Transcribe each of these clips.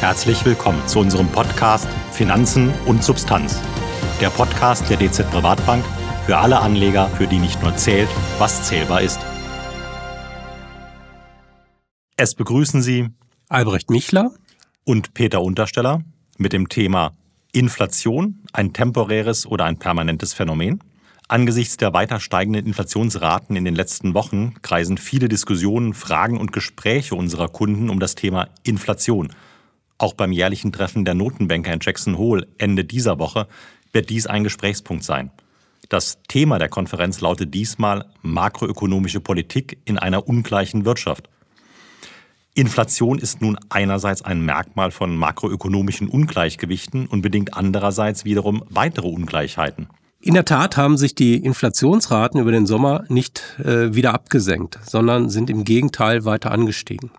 Herzlich willkommen zu unserem Podcast Finanzen und Substanz. Der Podcast der DZ Privatbank für alle Anleger, für die nicht nur zählt, was zählbar ist. Es begrüßen Sie Albrecht Michler und Peter Untersteller mit dem Thema Inflation, ein temporäres oder ein permanentes Phänomen. Angesichts der weiter steigenden Inflationsraten in den letzten Wochen kreisen viele Diskussionen, Fragen und Gespräche unserer Kunden um das Thema Inflation. Auch beim jährlichen Treffen der Notenbanker in Jackson Hole Ende dieser Woche wird dies ein Gesprächspunkt sein. Das Thema der Konferenz lautet diesmal makroökonomische Politik in einer ungleichen Wirtschaft. Inflation ist nun einerseits ein Merkmal von makroökonomischen Ungleichgewichten und bedingt andererseits wiederum weitere Ungleichheiten. In der Tat haben sich die Inflationsraten über den Sommer nicht äh, wieder abgesenkt, sondern sind im Gegenteil weiter angestiegen.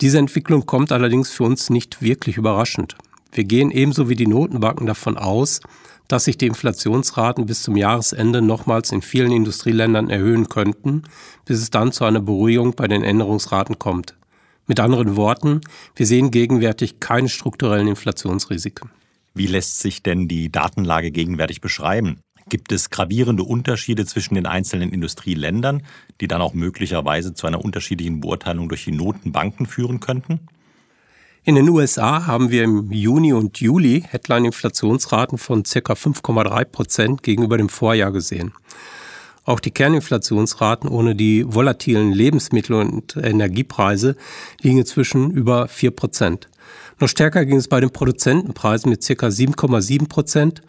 Diese Entwicklung kommt allerdings für uns nicht wirklich überraschend. Wir gehen ebenso wie die Notenbanken davon aus, dass sich die Inflationsraten bis zum Jahresende nochmals in vielen Industrieländern erhöhen könnten, bis es dann zu einer Beruhigung bei den Änderungsraten kommt. Mit anderen Worten, wir sehen gegenwärtig keine strukturellen Inflationsrisiken. Wie lässt sich denn die Datenlage gegenwärtig beschreiben? Gibt es gravierende Unterschiede zwischen den einzelnen Industrieländern, die dann auch möglicherweise zu einer unterschiedlichen Beurteilung durch die Notenbanken führen könnten? In den USA haben wir im Juni und Juli Headline-Inflationsraten von ca. 5,3 Prozent gegenüber dem Vorjahr gesehen. Auch die Kerninflationsraten ohne die volatilen Lebensmittel- und Energiepreise liegen inzwischen über 4 Prozent. Noch stärker ging es bei den Produzentenpreisen mit ca. 7,7 Prozent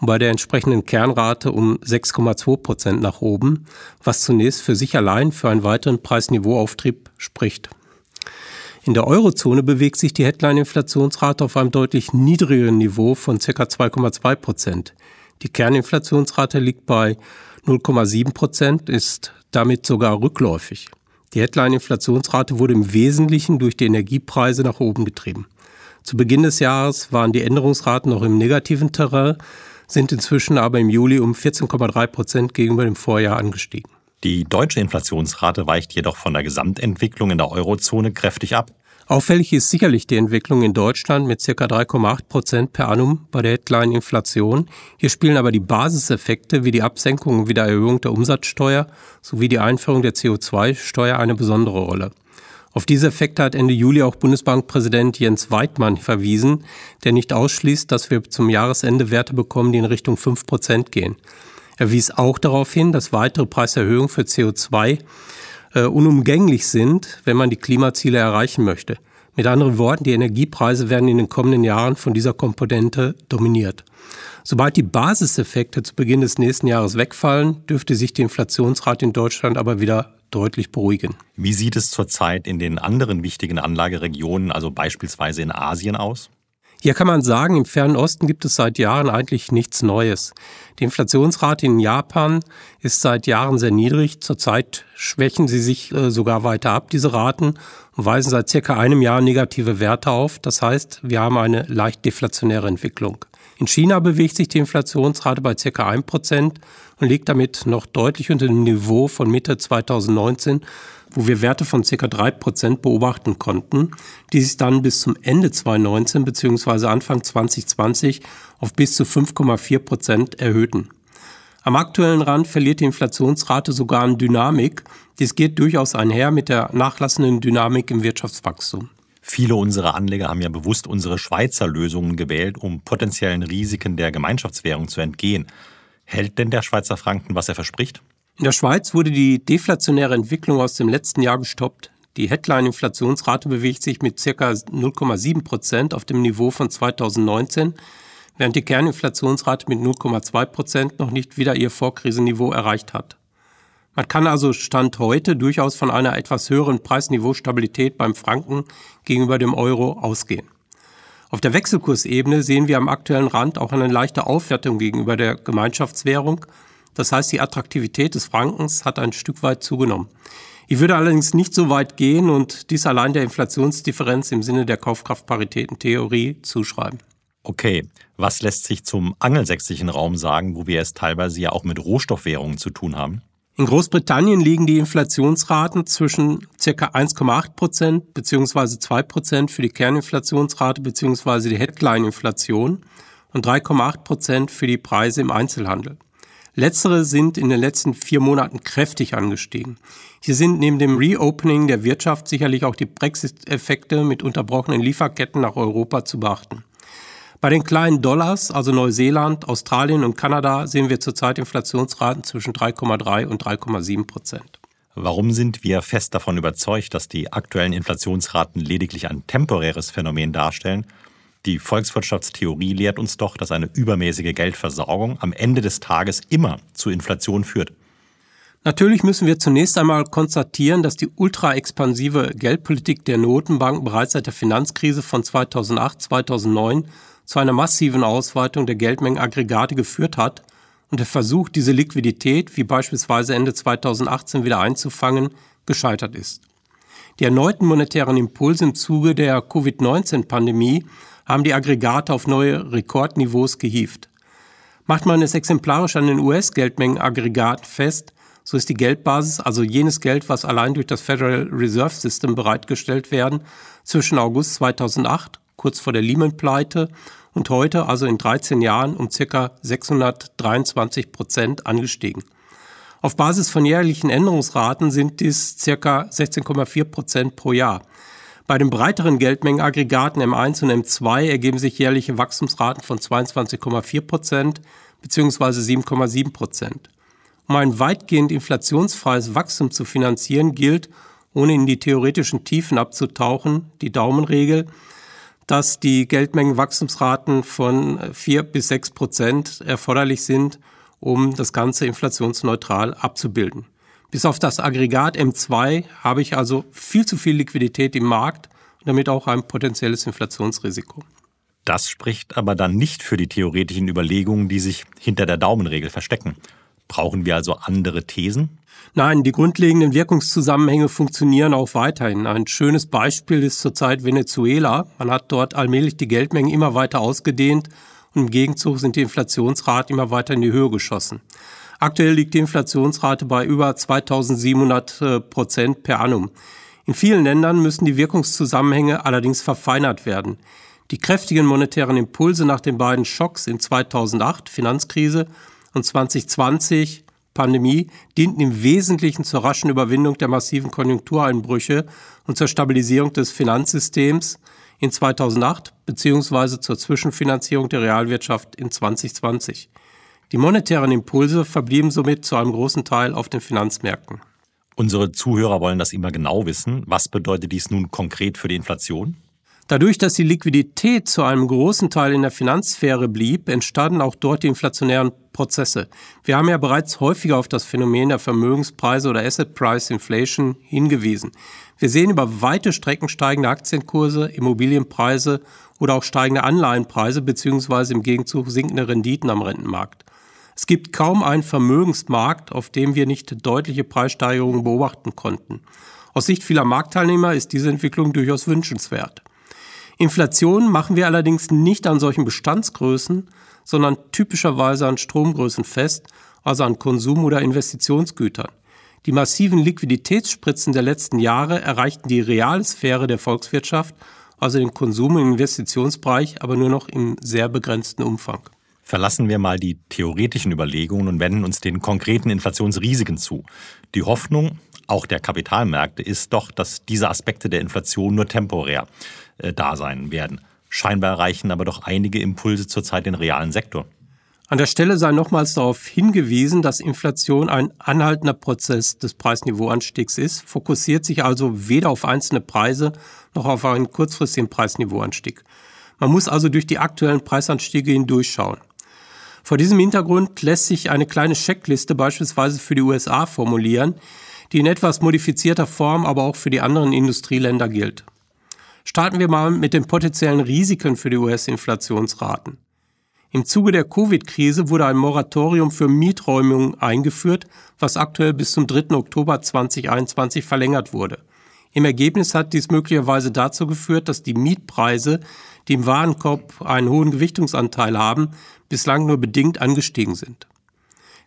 bei der entsprechenden Kernrate um 6,2 Prozent nach oben, was zunächst für sich allein für einen weiteren Preisniveauauftrieb spricht. In der Eurozone bewegt sich die Headline-Inflationsrate auf einem deutlich niedrigeren Niveau von ca. 2,2 Prozent. Die Kerninflationsrate liegt bei 0,7 Prozent, ist damit sogar rückläufig. Die Headline-Inflationsrate wurde im Wesentlichen durch die Energiepreise nach oben getrieben. Zu Beginn des Jahres waren die Änderungsraten noch im negativen Terrain, sind inzwischen aber im Juli um 14,3 Prozent gegenüber dem Vorjahr angestiegen. Die deutsche Inflationsrate weicht jedoch von der Gesamtentwicklung in der Eurozone kräftig ab. Auffällig ist sicherlich die Entwicklung in Deutschland mit ca. 3,8 Prozent per annum bei der Headline-Inflation. Hier spielen aber die Basiseffekte wie die Absenkung und Wiedererhöhung der Umsatzsteuer sowie die Einführung der CO2-Steuer eine besondere Rolle. Auf diese Effekte hat Ende Juli auch Bundesbankpräsident Jens Weidmann verwiesen, der nicht ausschließt, dass wir zum Jahresende Werte bekommen, die in Richtung 5 Prozent gehen. Er wies auch darauf hin, dass weitere Preiserhöhungen für CO2 äh, unumgänglich sind, wenn man die Klimaziele erreichen möchte. Mit anderen Worten, die Energiepreise werden in den kommenden Jahren von dieser Komponente dominiert. Sobald die Basiseffekte zu Beginn des nächsten Jahres wegfallen, dürfte sich die Inflationsrate in Deutschland aber wieder deutlich beruhigen. Wie sieht es zurzeit in den anderen wichtigen Anlageregionen, also beispielsweise in Asien aus? Hier kann man sagen, im Fernen Osten gibt es seit Jahren eigentlich nichts Neues. Die Inflationsrate in Japan ist seit Jahren sehr niedrig. Zurzeit schwächen sie sich äh, sogar weiter ab, diese Raten, und weisen seit circa einem Jahr negative Werte auf. Das heißt, wir haben eine leicht deflationäre Entwicklung. In China bewegt sich die Inflationsrate bei circa 1% und liegt damit noch deutlich unter dem Niveau von Mitte 2019, wo wir Werte von ca. 3% beobachten konnten, die sich dann bis zum Ende 2019 bzw. Anfang 2020 auf bis zu 5,4% erhöhten. Am aktuellen Rand verliert die Inflationsrate sogar an Dynamik. Dies geht durchaus einher mit der nachlassenden Dynamik im Wirtschaftswachstum. Viele unserer Anleger haben ja bewusst unsere Schweizer Lösungen gewählt, um potenziellen Risiken der Gemeinschaftswährung zu entgehen. Hält denn der Schweizer Franken, was er verspricht? In der Schweiz wurde die deflationäre Entwicklung aus dem letzten Jahr gestoppt. Die Headline-Inflationsrate bewegt sich mit ca. 0,7 Prozent auf dem Niveau von 2019, während die Kerninflationsrate mit 0,2 Prozent noch nicht wieder ihr Vorkrisenniveau erreicht hat. Man kann also Stand heute durchaus von einer etwas höheren Preisniveaustabilität beim Franken gegenüber dem Euro ausgehen. Auf der Wechselkursebene sehen wir am aktuellen Rand auch eine leichte Aufwertung gegenüber der Gemeinschaftswährung. Das heißt, die Attraktivität des Frankens hat ein Stück weit zugenommen. Ich würde allerdings nicht so weit gehen und dies allein der Inflationsdifferenz im Sinne der Kaufkraftparitätentheorie zuschreiben. Okay, was lässt sich zum angelsächsischen Raum sagen, wo wir es teilweise ja auch mit Rohstoffwährungen zu tun haben? In Großbritannien liegen die Inflationsraten zwischen ca. 1,8 Prozent bzw. 2 Prozent für die Kerninflationsrate bzw. die Headline-Inflation und 3,8 Prozent für die Preise im Einzelhandel. Letztere sind in den letzten vier Monaten kräftig angestiegen. Hier sind neben dem Reopening der Wirtschaft sicherlich auch die Brexit-Effekte mit unterbrochenen Lieferketten nach Europa zu beachten. Bei den kleinen Dollars, also Neuseeland, Australien und Kanada, sehen wir zurzeit Inflationsraten zwischen 3,3 und 3,7 Prozent. Warum sind wir fest davon überzeugt, dass die aktuellen Inflationsraten lediglich ein temporäres Phänomen darstellen? Die Volkswirtschaftstheorie lehrt uns doch, dass eine übermäßige Geldversorgung am Ende des Tages immer zu Inflation führt. Natürlich müssen wir zunächst einmal konstatieren, dass die ultraexpansive Geldpolitik der Notenbanken bereits seit der Finanzkrise von 2008, 2009 zu einer massiven Ausweitung der Geldmengenaggregate geführt hat und der Versuch, diese Liquidität, wie beispielsweise Ende 2018 wieder einzufangen, gescheitert ist. Die erneuten monetären Impulse im Zuge der Covid-19-Pandemie haben die Aggregate auf neue Rekordniveaus gehievt. Macht man es exemplarisch an den US-Geldmengenaggregaten fest, so ist die Geldbasis, also jenes Geld, was allein durch das Federal Reserve System bereitgestellt werden, zwischen August 2008, kurz vor der Lehman-Pleite, und heute, also in 13 Jahren, um ca. 623 Prozent angestiegen. Auf Basis von jährlichen Änderungsraten sind dies ca. 16,4 Prozent pro Jahr. Bei den breiteren Geldmengenaggregaten M1 und M2 ergeben sich jährliche Wachstumsraten von 22,4 Prozent bzw. 7,7 Prozent. Um ein weitgehend inflationsfreies Wachstum zu finanzieren, gilt, ohne in die theoretischen Tiefen abzutauchen, die Daumenregel, dass die Geldmengenwachstumsraten von 4 bis 6 Prozent erforderlich sind, um das Ganze inflationsneutral abzubilden. Bis auf das Aggregat M2 habe ich also viel zu viel Liquidität im Markt und damit auch ein potenzielles Inflationsrisiko. Das spricht aber dann nicht für die theoretischen Überlegungen, die sich hinter der Daumenregel verstecken. Brauchen wir also andere Thesen? Nein, die grundlegenden Wirkungszusammenhänge funktionieren auch weiterhin. Ein schönes Beispiel ist zurzeit Venezuela. Man hat dort allmählich die Geldmengen immer weiter ausgedehnt und im Gegenzug sind die Inflationsraten immer weiter in die Höhe geschossen. Aktuell liegt die Inflationsrate bei über 2700 äh, Prozent per annum. In vielen Ländern müssen die Wirkungszusammenhänge allerdings verfeinert werden. Die kräftigen monetären Impulse nach den beiden Schocks in 2008, Finanzkrise, und 2020, Pandemie dienten im Wesentlichen zur raschen Überwindung der massiven Konjunktureinbrüche und zur Stabilisierung des Finanzsystems in 2008 bzw. zur Zwischenfinanzierung der Realwirtschaft in 2020. Die monetären Impulse verblieben somit zu einem großen Teil auf den Finanzmärkten. Unsere Zuhörer wollen das immer genau wissen. Was bedeutet dies nun konkret für die Inflation? Dadurch, dass die Liquidität zu einem großen Teil in der Finanzsphäre blieb, entstanden auch dort die inflationären Prozesse. Wir haben ja bereits häufiger auf das Phänomen der Vermögenspreise oder Asset Price Inflation hingewiesen. Wir sehen über weite Strecken steigende Aktienkurse, Immobilienpreise oder auch steigende Anleihenpreise beziehungsweise im Gegenzug sinkende Renditen am Rentenmarkt. Es gibt kaum einen Vermögensmarkt, auf dem wir nicht deutliche Preissteigerungen beobachten konnten. Aus Sicht vieler Marktteilnehmer ist diese Entwicklung durchaus wünschenswert. Inflation machen wir allerdings nicht an solchen Bestandsgrößen, sondern typischerweise an Stromgrößen fest, also an Konsum- oder Investitionsgütern. Die massiven Liquiditätsspritzen der letzten Jahre erreichten die reale Sphäre der Volkswirtschaft, also den Konsum- und Investitionsbereich, aber nur noch im sehr begrenzten Umfang. Verlassen wir mal die theoretischen Überlegungen und wenden uns den konkreten Inflationsrisiken zu. Die Hoffnung, auch der Kapitalmärkte, ist doch, dass diese Aspekte der Inflation nur temporär äh, da sein werden. Scheinbar erreichen aber doch einige Impulse zurzeit den realen Sektor. An der Stelle sei nochmals darauf hingewiesen, dass Inflation ein anhaltender Prozess des Preisniveauanstiegs ist, fokussiert sich also weder auf einzelne Preise noch auf einen kurzfristigen Preisniveauanstieg. Man muss also durch die aktuellen Preisanstiege hindurchschauen. Vor diesem Hintergrund lässt sich eine kleine Checkliste beispielsweise für die USA formulieren, die in etwas modifizierter Form aber auch für die anderen Industrieländer gilt. Starten wir mal mit den potenziellen Risiken für die US-Inflationsraten. Im Zuge der Covid-Krise wurde ein Moratorium für Mieträumungen eingeführt, was aktuell bis zum 3. Oktober 2021 verlängert wurde. Im Ergebnis hat dies möglicherweise dazu geführt, dass die Mietpreise, die im Warenkorb einen hohen Gewichtungsanteil haben, bislang nur bedingt angestiegen sind.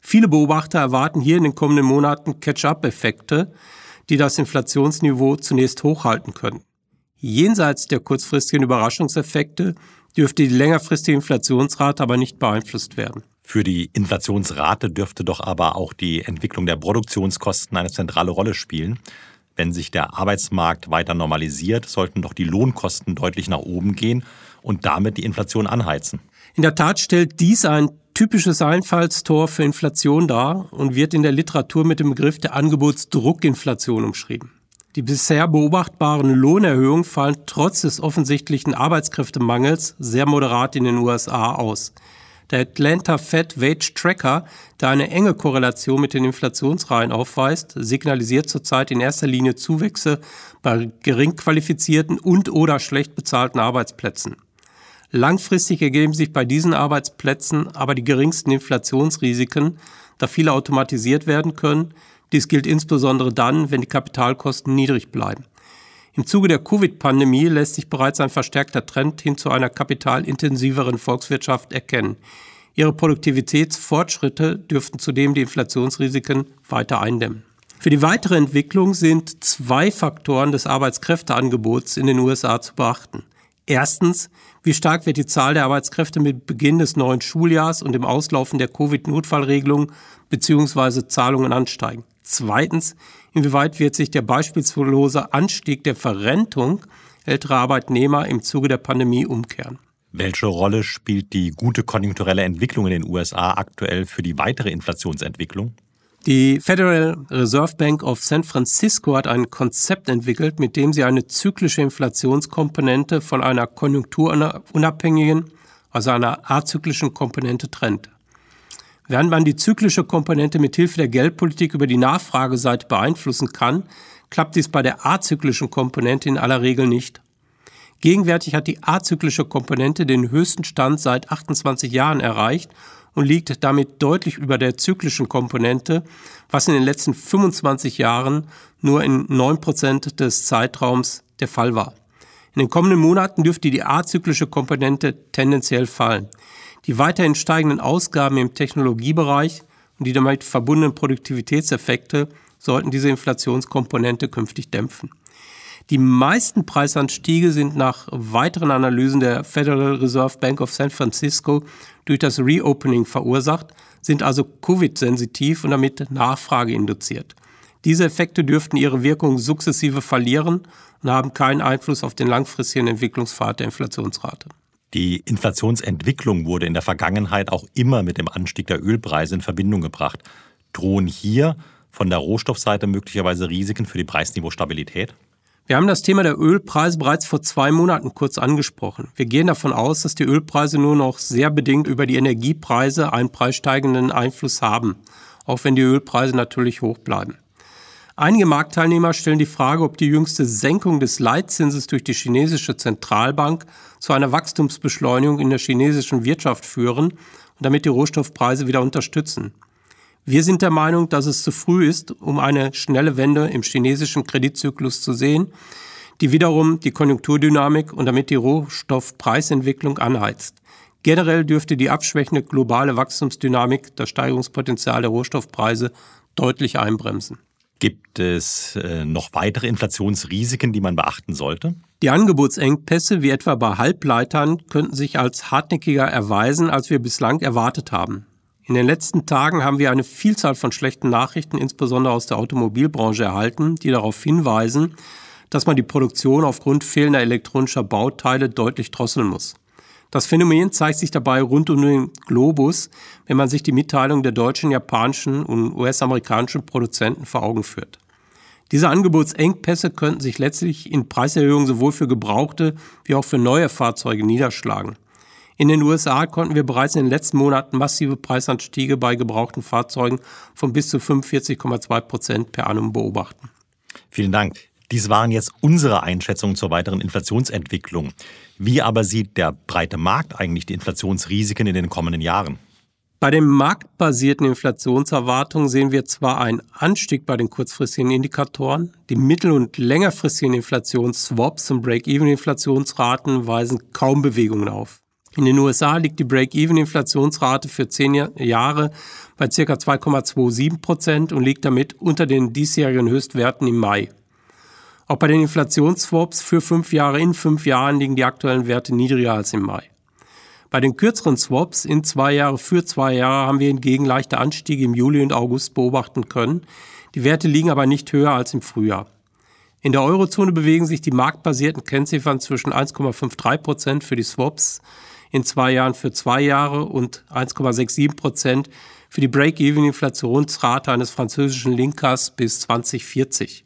Viele Beobachter erwarten hier in den kommenden Monaten Catch-up-Effekte, die das Inflationsniveau zunächst hochhalten können. Jenseits der kurzfristigen Überraschungseffekte dürfte die längerfristige Inflationsrate aber nicht beeinflusst werden. Für die Inflationsrate dürfte doch aber auch die Entwicklung der Produktionskosten eine zentrale Rolle spielen. Wenn sich der Arbeitsmarkt weiter normalisiert, sollten doch die Lohnkosten deutlich nach oben gehen und damit die Inflation anheizen. In der Tat stellt dies ein typisches Einfallstor für Inflation dar und wird in der Literatur mit dem Begriff der Angebotsdruckinflation umschrieben. Die bisher beobachtbaren Lohnerhöhungen fallen trotz des offensichtlichen Arbeitskräftemangels sehr moderat in den USA aus. Der Atlanta Fed Wage Tracker, der eine enge Korrelation mit den Inflationsreihen aufweist, signalisiert zurzeit in erster Linie Zuwächse bei gering qualifizierten und oder schlecht bezahlten Arbeitsplätzen. Langfristig ergeben sich bei diesen Arbeitsplätzen aber die geringsten Inflationsrisiken, da viele automatisiert werden können. Dies gilt insbesondere dann, wenn die Kapitalkosten niedrig bleiben. Im Zuge der Covid-Pandemie lässt sich bereits ein verstärkter Trend hin zu einer kapitalintensiveren Volkswirtschaft erkennen. Ihre Produktivitätsfortschritte dürften zudem die Inflationsrisiken weiter eindämmen. Für die weitere Entwicklung sind zwei Faktoren des Arbeitskräfteangebots in den USA zu beachten. Erstens, wie stark wird die Zahl der Arbeitskräfte mit Beginn des neuen Schuljahrs und dem Auslaufen der Covid-Notfallregelung bzw. Zahlungen ansteigen? Zweitens, inwieweit wird sich der beispiellose Anstieg der Verrentung älterer Arbeitnehmer im Zuge der Pandemie umkehren? Welche Rolle spielt die gute konjunkturelle Entwicklung in den USA aktuell für die weitere Inflationsentwicklung? Die Federal Reserve Bank of San Francisco hat ein Konzept entwickelt, mit dem sie eine zyklische Inflationskomponente von einer konjunkturunabhängigen, also einer azyklischen Komponente trennt. Während man die zyklische Komponente mit Hilfe der Geldpolitik über die Nachfrageseite beeinflussen kann, klappt dies bei der azyklischen Komponente in aller Regel nicht. Gegenwärtig hat die azyklische Komponente den höchsten Stand seit 28 Jahren erreicht und liegt damit deutlich über der zyklischen Komponente, was in den letzten 25 Jahren nur in 9% des Zeitraums der Fall war. In den kommenden Monaten dürfte die azyklische Komponente tendenziell fallen. Die weiterhin steigenden Ausgaben im Technologiebereich und die damit verbundenen Produktivitätseffekte sollten diese Inflationskomponente künftig dämpfen. Die meisten Preisanstiege sind nach weiteren Analysen der Federal Reserve Bank of San Francisco durch das Reopening verursacht, sind also Covid-sensitiv und damit Nachfrage induziert. Diese Effekte dürften ihre Wirkung sukzessive verlieren und haben keinen Einfluss auf den langfristigen Entwicklungspfad der Inflationsrate. Die Inflationsentwicklung wurde in der Vergangenheit auch immer mit dem Anstieg der Ölpreise in Verbindung gebracht. Drohen hier von der Rohstoffseite möglicherweise Risiken für die Preisniveaustabilität? Wir haben das Thema der Ölpreise bereits vor zwei Monaten kurz angesprochen. Wir gehen davon aus, dass die Ölpreise nur noch sehr bedingt über die Energiepreise einen preissteigenden Einfluss haben, auch wenn die Ölpreise natürlich hoch bleiben. Einige Marktteilnehmer stellen die Frage, ob die jüngste Senkung des Leitzinses durch die chinesische Zentralbank zu einer Wachstumsbeschleunigung in der chinesischen Wirtschaft führen und damit die Rohstoffpreise wieder unterstützen. Wir sind der Meinung, dass es zu früh ist, um eine schnelle Wende im chinesischen Kreditzyklus zu sehen, die wiederum die Konjunkturdynamik und damit die Rohstoffpreisentwicklung anheizt. Generell dürfte die abschwächende globale Wachstumsdynamik das Steigerungspotenzial der Rohstoffpreise deutlich einbremsen. Gibt es äh, noch weitere Inflationsrisiken, die man beachten sollte? Die Angebotsengpässe, wie etwa bei Halbleitern, könnten sich als hartnäckiger erweisen, als wir bislang erwartet haben. In den letzten Tagen haben wir eine Vielzahl von schlechten Nachrichten, insbesondere aus der Automobilbranche, erhalten, die darauf hinweisen, dass man die Produktion aufgrund fehlender elektronischer Bauteile deutlich drosseln muss. Das Phänomen zeigt sich dabei rund um den Globus, wenn man sich die Mitteilung der deutschen, japanischen und US-amerikanischen Produzenten vor Augen führt. Diese Angebotsengpässe könnten sich letztlich in Preiserhöhungen sowohl für gebrauchte wie auch für neue Fahrzeuge niederschlagen. In den USA konnten wir bereits in den letzten Monaten massive Preisanstiege bei gebrauchten Fahrzeugen von bis zu 45,2 Prozent per annum beobachten. Vielen Dank. Dies waren jetzt unsere Einschätzungen zur weiteren Inflationsentwicklung. Wie aber sieht der breite Markt eigentlich die Inflationsrisiken in den kommenden Jahren? Bei den marktbasierten Inflationserwartungen sehen wir zwar einen Anstieg bei den kurzfristigen Indikatoren, die mittel- und längerfristigen Inflationsswaps und Break-Even-Inflationsraten weisen kaum Bewegungen auf. In den USA liegt die Break-Even-Inflationsrate für zehn Jahre bei ca. 2,27 Prozent und liegt damit unter den diesjährigen Höchstwerten im Mai. Auch bei den Inflationsswaps für fünf Jahre in fünf Jahren liegen die aktuellen Werte niedriger als im Mai. Bei den kürzeren Swaps in zwei Jahre für zwei Jahre haben wir hingegen leichte Anstiege im Juli und August beobachten können. Die Werte liegen aber nicht höher als im Frühjahr. In der Eurozone bewegen sich die marktbasierten Kennziffern zwischen 1,53 Prozent für die Swaps in zwei Jahren für zwei Jahre und 1,67 Prozent für die Break-Even-Inflationsrate eines französischen Linkers bis 2040.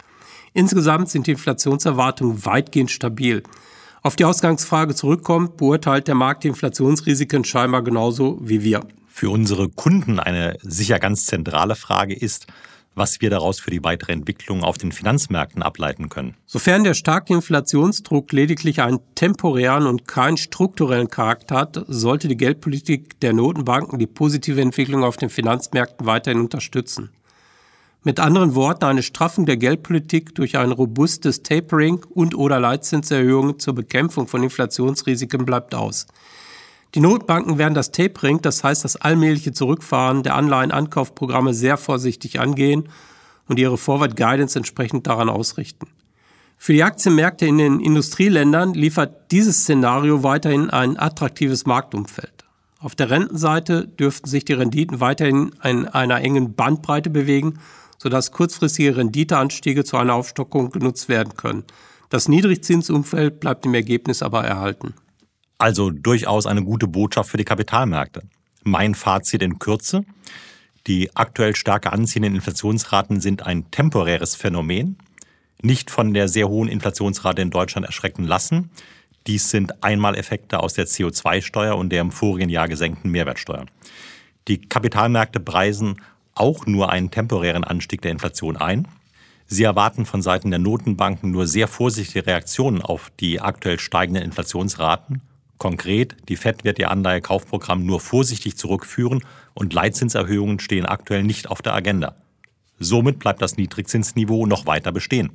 Insgesamt sind die Inflationserwartungen weitgehend stabil. Auf die Ausgangsfrage zurückkommt, beurteilt der Markt die Inflationsrisiken scheinbar genauso wie wir. Für unsere Kunden eine sicher ganz zentrale Frage ist, was wir daraus für die weitere Entwicklung auf den Finanzmärkten ableiten können. Sofern der starke Inflationsdruck lediglich einen temporären und keinen strukturellen Charakter hat, sollte die Geldpolitik der Notenbanken die positive Entwicklung auf den Finanzmärkten weiterhin unterstützen. Mit anderen Worten, eine Straffung der Geldpolitik durch ein robustes Tapering und oder Leitzinserhöhungen zur Bekämpfung von Inflationsrisiken bleibt aus. Die Notbanken werden das Tapering, das heißt das allmähliche Zurückfahren der Anleihenankaufprogramme sehr vorsichtig angehen und ihre Forward Guidance entsprechend daran ausrichten. Für die Aktienmärkte in den Industrieländern liefert dieses Szenario weiterhin ein attraktives Marktumfeld. Auf der Rentenseite dürften sich die Renditen weiterhin in einer engen Bandbreite bewegen, sodass kurzfristige Renditeanstiege zu einer Aufstockung genutzt werden können. Das Niedrigzinsumfeld bleibt im Ergebnis aber erhalten. Also durchaus eine gute Botschaft für die Kapitalmärkte. Mein Fazit in Kürze. Die aktuell starke anziehenden Inflationsraten sind ein temporäres Phänomen, nicht von der sehr hohen Inflationsrate in Deutschland erschrecken lassen. Dies sind Einmaleffekte aus der CO2-Steuer und der im vorigen Jahr gesenkten Mehrwertsteuer. Die Kapitalmärkte preisen auch nur einen temporären Anstieg der Inflation ein. Sie erwarten von Seiten der Notenbanken nur sehr vorsichtige Reaktionen auf die aktuell steigenden Inflationsraten Konkret, die FED wird ihr Anleihekaufprogramm nur vorsichtig zurückführen und Leitzinserhöhungen stehen aktuell nicht auf der Agenda. Somit bleibt das Niedrigzinsniveau noch weiter bestehen.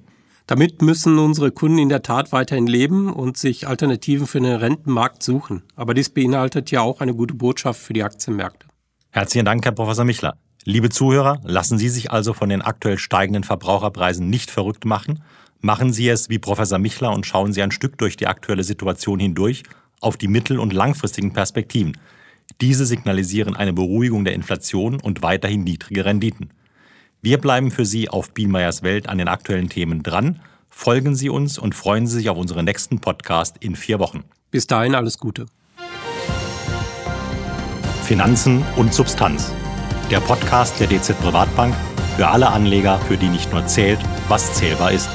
Damit müssen unsere Kunden in der Tat weiterhin leben und sich Alternativen für den Rentenmarkt suchen. Aber dies beinhaltet ja auch eine gute Botschaft für die Aktienmärkte. Herzlichen Dank, Herr Professor Michler. Liebe Zuhörer, lassen Sie sich also von den aktuell steigenden Verbraucherpreisen nicht verrückt machen. Machen Sie es wie Professor Michler und schauen Sie ein Stück durch die aktuelle Situation hindurch auf die mittel- und langfristigen Perspektiven. Diese signalisieren eine Beruhigung der Inflation und weiterhin niedrige Renditen. Wir bleiben für Sie auf Bienmeyers Welt an den aktuellen Themen dran. Folgen Sie uns und freuen Sie sich auf unseren nächsten Podcast in vier Wochen. Bis dahin alles Gute. Finanzen und Substanz. Der Podcast der DZ Privatbank für alle Anleger, für die nicht nur zählt, was zählbar ist.